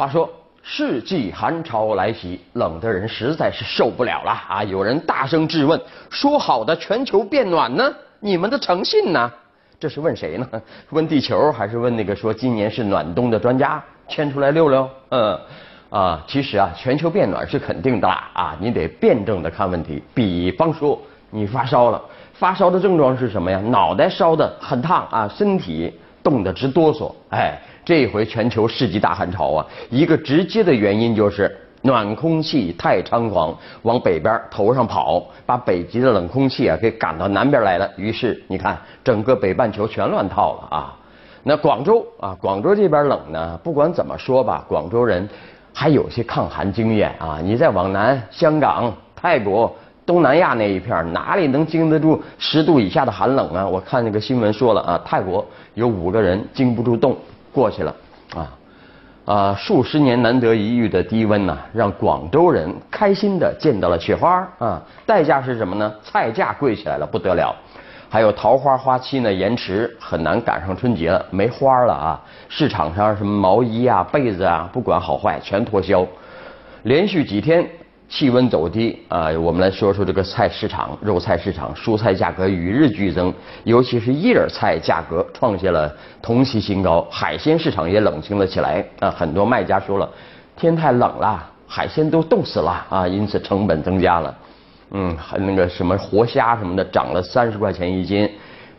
话说，世纪寒潮来袭，冷的人实在是受不了了啊！有人大声质问：说好的全球变暖呢？你们的诚信呢？这是问谁呢？问地球还是问那个说今年是暖冬的专家？牵出来溜溜？嗯，啊，其实啊，全球变暖是肯定的啊！你得辩证的看问题。比方说，你发烧了，发烧的症状是什么呀？脑袋烧的很烫啊，身体冻得直哆嗦，哎。这回全球世纪大寒潮啊，一个直接的原因就是暖空气太猖狂，往北边头上跑，把北极的冷空气啊给赶到南边来了。于是你看，整个北半球全乱套了啊。那广州啊，广州这边冷呢，不管怎么说吧，广州人还有些抗寒经验啊。你再往南，香港、泰国、东南亚那一片，哪里能经得住十度以下的寒冷啊？我看那个新闻说了啊，泰国有五个人经不住冻。过去了，啊，啊，数十年难得一遇的低温呢，让广州人开心的见到了雪花啊。代价是什么呢？菜价贵起来了，不得了。还有桃花花期呢延迟，很难赶上春节了，没花了啊。市场上什么毛衣啊、被子啊，不管好坏全脱销，连续几天。气温走低啊，我们来说说这个菜市场，肉菜市场，蔬菜价格与日俱增，尤其是叶菜价格创下了同期新高，海鲜市场也冷清了起来啊。很多卖家说了，天太冷了，海鲜都冻死了啊，因此成本增加了。嗯，还那个什么活虾什么的涨了三十块钱一斤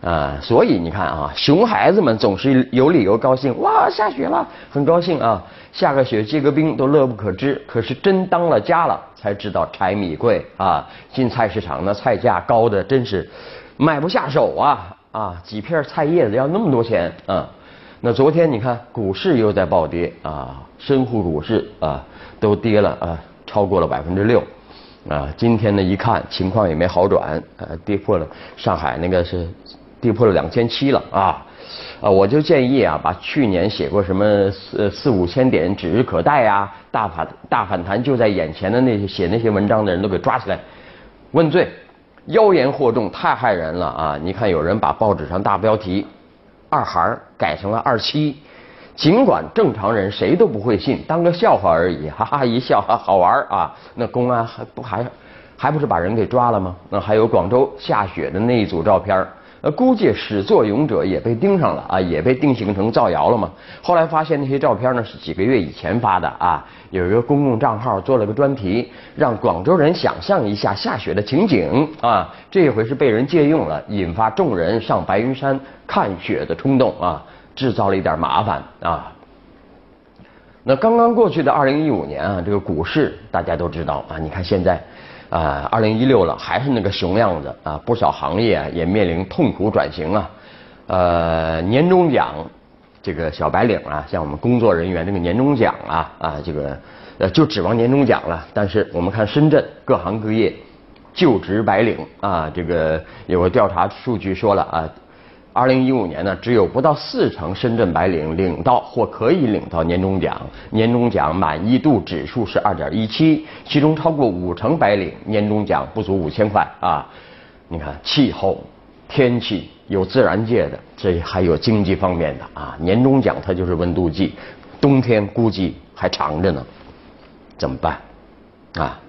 啊，所以你看啊，熊孩子们总是有理由高兴，哇，下雪了，很高兴啊。下个雪结个冰都乐不可支，可是真当了家了才知道柴米贵啊！进菜市场那菜价高的真是买不下手啊啊！几片菜叶子要那么多钱啊！那昨天你看股市又在暴跌啊，深沪股市啊都跌了啊，超过了百分之六啊！今天呢一看情况也没好转，呃，跌破了上海那个是跌破了两千七了啊！啊，我就建议啊，把去年写过什么四四五千点指日可待呀，大反大反弹就在眼前的那些写那些文章的人都给抓起来问罪，妖言惑众，太害人了啊！你看有人把报纸上大标题二孩改成了二七，尽管正常人谁都不会信，当个笑话而已，哈哈一笑，好玩啊！那公安还不还还不是把人给抓了吗？那还有广州下雪的那一组照片。呃，估计始作俑者也被盯上了啊，也被定性成造谣了嘛。后来发现那些照片呢是几个月以前发的啊，有一个公共账号做了个专题，让广州人想象一下下雪的情景啊。这回是被人借用了，引发众人上白云山看雪的冲动啊，制造了一点麻烦啊。那刚刚过去的二零一五年啊，这个股市大家都知道啊，你看现在。啊，二零一六了，还是那个熊样子啊！不少行业也面临痛苦转型啊。呃，年终奖，这个小白领啊，像我们工作人员这个年终奖啊啊，这个呃就指望年终奖了。但是我们看深圳各行各业就职白领啊，这个有个调查数据说了啊。二零一五年呢，只有不到四成深圳白领领到或可以领到年终奖，年终奖满意度指数是二点一七，其中超过五成白领年终奖不足五千块啊。你看，气候、天气有自然界的，这还有经济方面的啊。年终奖它就是温度计，冬天估计还长着呢，怎么办？啊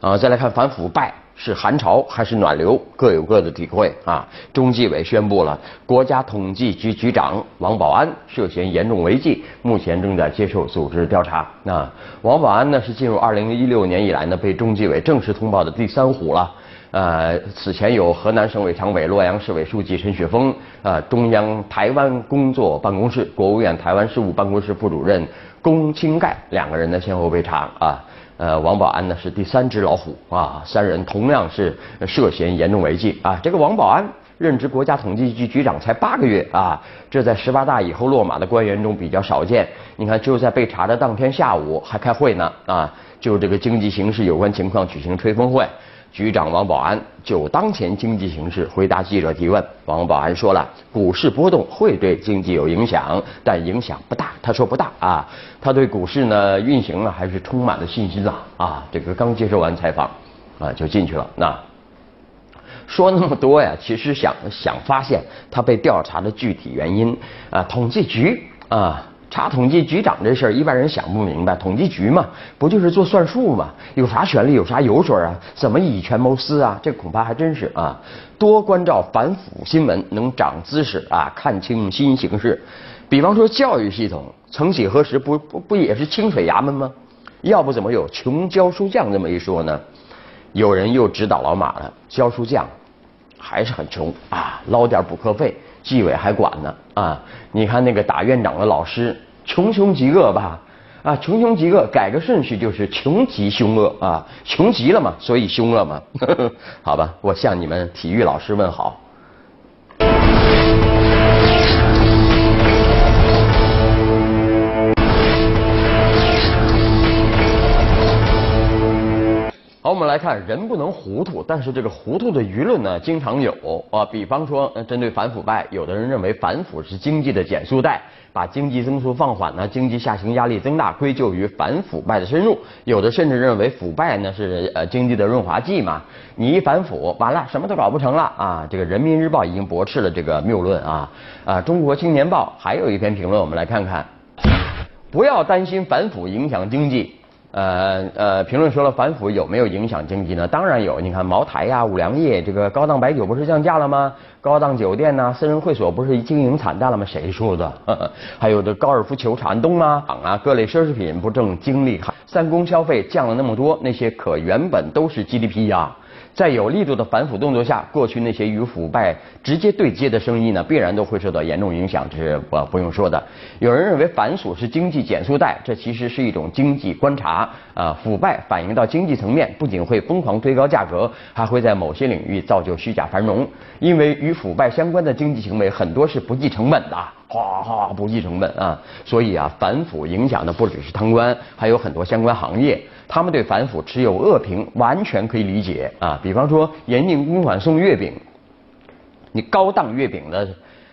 啊，再来看反腐败。是寒潮还是暖流，各有各的体会啊。中纪委宣布了，国家统计局局长王保安涉嫌严重违纪，目前正在接受组织调查。那王保安呢，是进入二零一六年以来呢，被中纪委正式通报的第三虎了。呃，此前有河南省委常委、洛阳市委书记陈雪峰，呃，中央台湾工作办公室、国务院台湾事务办公室副主任龚清盖两个人呢，先后被查啊。呃，王保安呢是第三只老虎啊，三人同样是涉嫌严重违纪啊。这个王保安任职国家统计局局长才八个月啊，这在十八大以后落马的官员中比较少见。你看，就在被查的当天下午还开会呢啊，就这个经济形势有关情况举行吹风会。局长王保安就当前经济形势回答记者提问。王保安说了，股市波动会对经济有影响，但影响不大。他说不大啊，他对股市呢运行呢还是充满了信心啊啊！这个刚接受完采访啊就进去了。那说那么多呀，其实想想发现他被调查的具体原因啊，统计局啊。查统计局长这事儿，一般人想不明白。统计局嘛，不就是做算术嘛？有啥权利，有啥油水啊？怎么以权谋私啊？这恐怕还真是啊。多关照反腐新闻，能长姿势啊，看清新形势。比方说教育系统，曾几何时不不不也是清水衙门吗？要不怎么有穷教书匠这么一说呢？有人又指导老马了，教书匠还是很穷啊，捞点补课费。纪委还管呢啊！你看那个打院长的老师，穷凶极恶吧？啊，穷凶极恶，改个顺序就是穷极凶恶啊！穷极了嘛，所以凶恶嘛。好吧，我向你们体育老师问好。好，我们来看，人不能糊涂，但是这个糊涂的舆论呢，经常有啊。比方说，针对反腐败，有的人认为反腐是经济的减速带，把经济增速放缓呢，经济下行压力增大，归咎于反腐败的深入。有的甚至认为腐败呢是呃经济的润滑剂嘛，你一反腐，完了什么都搞不成了啊。这个人民日报已经驳斥了这个谬论啊啊。中国青年报还有一篇评论，我们来看看，不要担心反腐影响经济。呃呃，评论说了反腐有没有影响经济呢？当然有，你看茅台呀、五粮液，这个高档白酒不是降价了吗？高档酒店呐、私人会所不是经营惨淡了吗？谁说的？还有这高尔夫球场东啊、啊各类奢侈品不正经历三公消费降了那么多，那些可原本都是 GDP 呀。在有力度的反腐动作下，过去那些与腐败直接对接的生意呢，必然都会受到严重影响，这是不不用说的。有人认为反腐是经济减速带，这其实是一种经济观察啊。腐败反映到经济层面，不仅会疯狂推高价格，还会在某些领域造就虚假繁荣。因为与腐败相关的经济行为很多是不计成本的，哗哗不计成本啊。所以啊，反腐影响的不只是贪官，还有很多相关行业。他们对反腐持有恶评，完全可以理解啊。比方说，严禁公款送月饼，你高档月饼的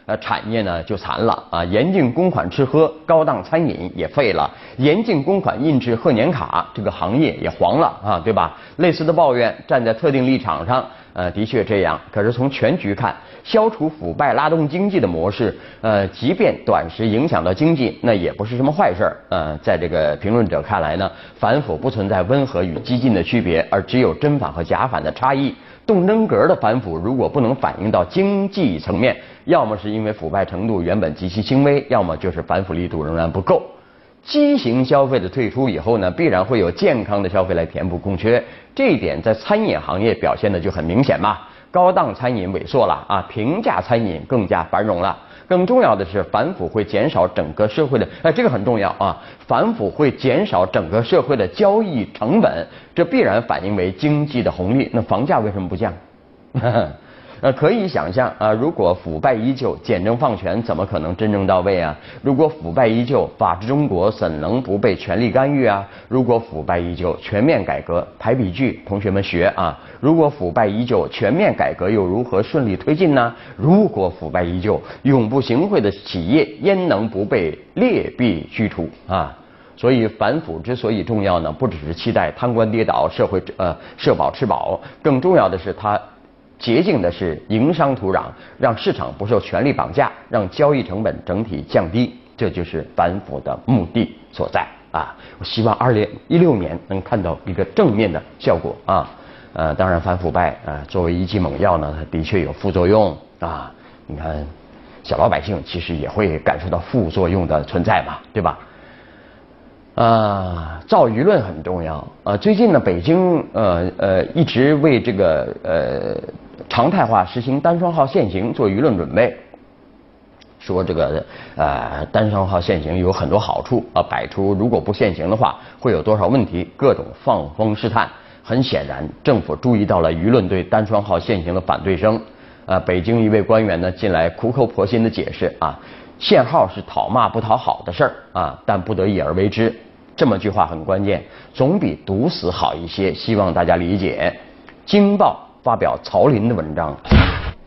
呃产业呢就残了啊。严禁公款吃喝，高档餐饮也废了。严禁公款印制贺年卡，这个行业也黄了啊，对吧？类似的抱怨，站在特定立场上。呃，的确这样。可是从全局看，消除腐败、拉动经济的模式，呃，即便短时影响到经济，那也不是什么坏事儿。呃，在这个评论者看来呢，反腐不存在温和与激进的区别，而只有真反和假反的差异。动真格的反腐如果不能反映到经济层面，要么是因为腐败程度原本极其轻微，要么就是反腐力度仍然不够。畸形消费的退出以后呢，必然会有健康的消费来填补空缺，这一点在餐饮行业表现的就很明显嘛。高档餐饮萎缩了啊，平价餐饮更加繁荣了。更重要的是，反腐会减少整个社会的，哎，这个很重要啊，反腐会减少整个社会的交易成本，这必然反映为经济的红利。那房价为什么不降？呃，可以想象啊，如果腐败依旧，简政放权怎么可能真正到位啊？如果腐败依旧，法治中国怎能不被权力干预啊？如果腐败依旧，全面改革排比句，同学们学啊！如果腐败依旧，全面改革又如何顺利推进呢？如果腐败依旧，永不行贿的企业焉能不被劣币驱除啊？所以反腐之所以重要呢，不只是期待贪官跌倒，社会呃社保吃饱，更重要的是它。洁净的是营商土壤，让市场不受权力绑架，让交易成本整体降低，这就是反腐的目的所在啊！我希望二零一六年能看到一个正面的效果啊！呃，当然反腐败啊，作为一剂猛药呢，它的确有副作用啊！你看，小老百姓其实也会感受到副作用的存在嘛，对吧？啊，造舆论很重要啊！最近呢，北京呃呃一直为这个呃。常态化实行单双号限行做舆论准备，说这个呃单双号限行有很多好处啊，摆出如果不限行的话会有多少问题，各种放风试探。很显然，政府注意到了舆论对单双号限行的反对声。啊，北京一位官员呢近来苦口婆心的解释啊，限号是讨骂不讨好的事儿啊，但不得已而为之。这么句话很关键，总比堵死好一些，希望大家理解。京报。发表曹林的文章，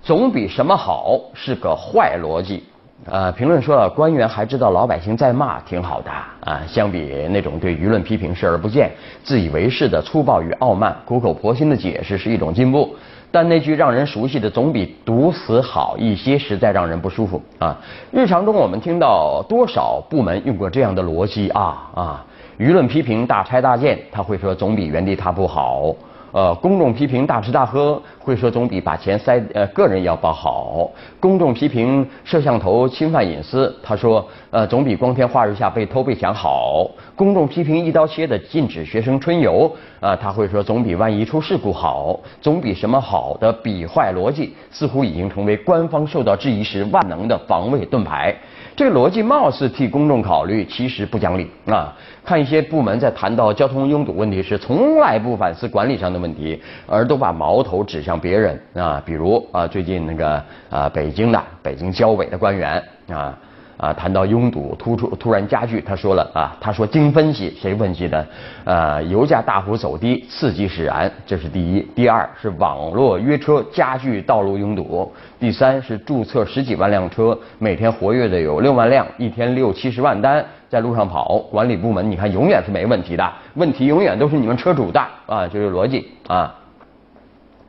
总比什么好是个坏逻辑。呃，评论说了，官员还知道老百姓在骂，挺好的啊。相比那种对舆论批评视而不见、自以为是的粗暴与傲慢，苦口婆心的解释是一种进步。但那句让人熟悉的“总比毒死好一些”实在让人不舒服啊。日常中我们听到多少部门用过这样的逻辑啊啊？舆论批评大拆大建，他会说总比原地踏步好。呃，公众批评大吃大喝，会说总比把钱塞呃个人腰包好；公众批评摄像头侵犯隐私，他说呃总比光天化日下被偷被抢好；公众批评一刀切的禁止学生春游，啊他会说总比万一出事故好，总比什么好的比坏逻辑，似乎已经成为官方受到质疑时万能的防卫盾牌。这个逻辑貌似替公众考虑，其实不讲理啊！看一些部门在谈到交通拥堵问题时，从来不反思管理上的问题，而都把矛头指向别人啊，比如啊，最近那个啊，北京的北京交委的官员啊。啊，谈到拥堵突出突然加剧，他说了啊，他说经分析，谁分析的？呃，油价大幅走低，刺激使然，这是第一。第二是网络约车加剧道路拥堵。第三是注册十几万辆车，每天活跃的有六万辆，一天六七十万单在路上跑。管理部门你看永远是没问题的，问题永远都是你们车主的啊，这是逻辑啊。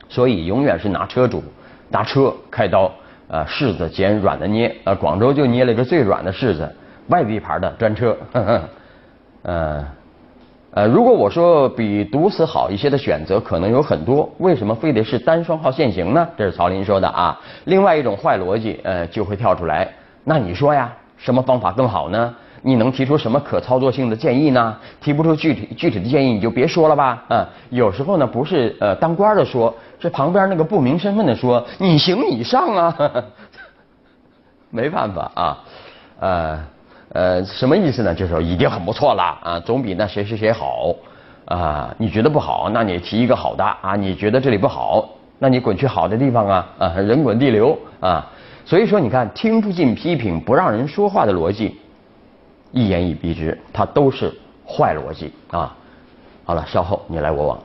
所以永远是拿车主拿车开刀。呃，柿子捡软的捏，呃，广州就捏了一个最软的柿子，外地牌的专车，呃，呃，如果我说比毒死好一些的选择可能有很多，为什么非得是单双号限行呢？这是曹林说的啊。另外一种坏逻辑，呃，就会跳出来，那你说呀，什么方法更好呢？你能提出什么可操作性的建议呢？提不出具体具体的建议，你就别说了吧。嗯，有时候呢，不是呃当官的说。这旁边那个不明身份的说：“你行你上啊，没办法啊，呃呃，什么意思呢？就是说已经很不错了啊，总比那谁谁谁好啊。你觉得不好，那你提一个好的啊。你觉得这里不好，那你滚去好的地方啊啊，人滚地流啊。所以说，你看听不进批评，不让人说话的逻辑，一言以蔽之，它都是坏逻辑啊。好了，稍后你来我往。”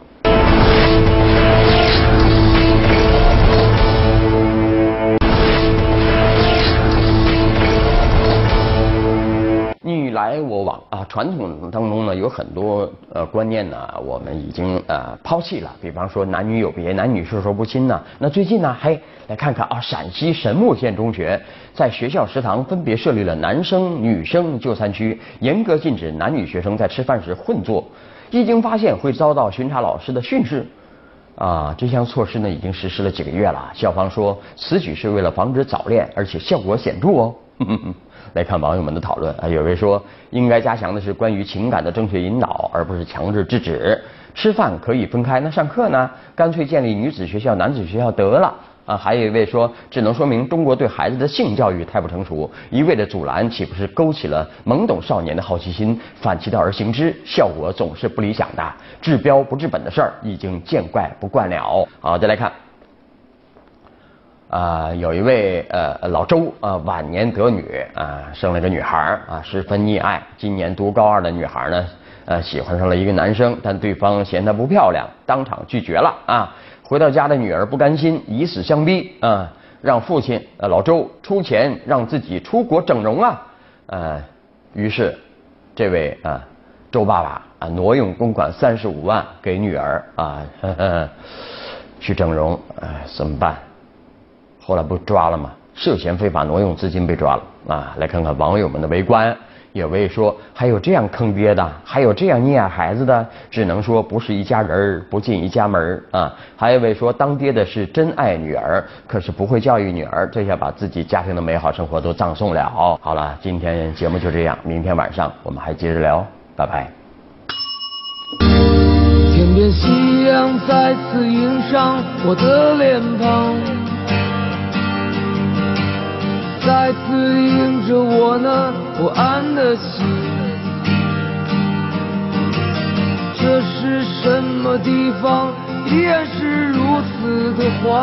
传统当中呢有很多呃观念呢，我们已经呃抛弃了。比方说男女有别，男女授受不亲呢。那最近呢，还来看看啊，陕西神木县中学在学校食堂分别设立了男生女生就餐区，严格禁止男女学生在吃饭时混坐。一经发现会遭到巡查老师的训斥。啊，这项措施呢已经实施了几个月了。校方说此举是为了防止早恋，而且效果显著哦。来看网友们的讨论啊，有位说应该加强的是关于情感的正确引导，而不是强制制止。吃饭可以分开，那上课呢？干脆建立女子学校、男子学校得了啊！还有一位说，只能说明中国对孩子的性教育太不成熟，一味的阻拦岂不是勾起了懵懂少年的好奇心，反其道而行之，效果总是不理想的。治标不治本的事儿已经见怪不怪了。好，再来看。啊，有一位呃老周啊，晚年得女啊，生了个女孩啊，十分溺爱。今年读高二的女孩呢，呃，喜欢上了一个男生，但对方嫌她不漂亮，当场拒绝了啊。回到家的女儿不甘心，以死相逼啊，让父亲呃老周出钱让自己出国整容啊。呃，于是这位啊周爸爸啊挪用公款三十五万给女儿啊呵呵去整容，哎，怎么办？后来不抓了吗？涉嫌非法挪用资金被抓了啊！来看看网友们的围观，有位说还有这样坑爹的，还有这样溺爱孩子的，只能说不是一家人不进一家门啊！还有位说当爹的是真爱女儿，可是不会教育女儿，这下把自己家庭的美好生活都葬送了。好了，今天节目就这样，明天晚上我们还接着聊，拜拜。天边夕阳再次映上我的脸庞。再次映着我那不安的心，这是什么地方？依然是如此的荒。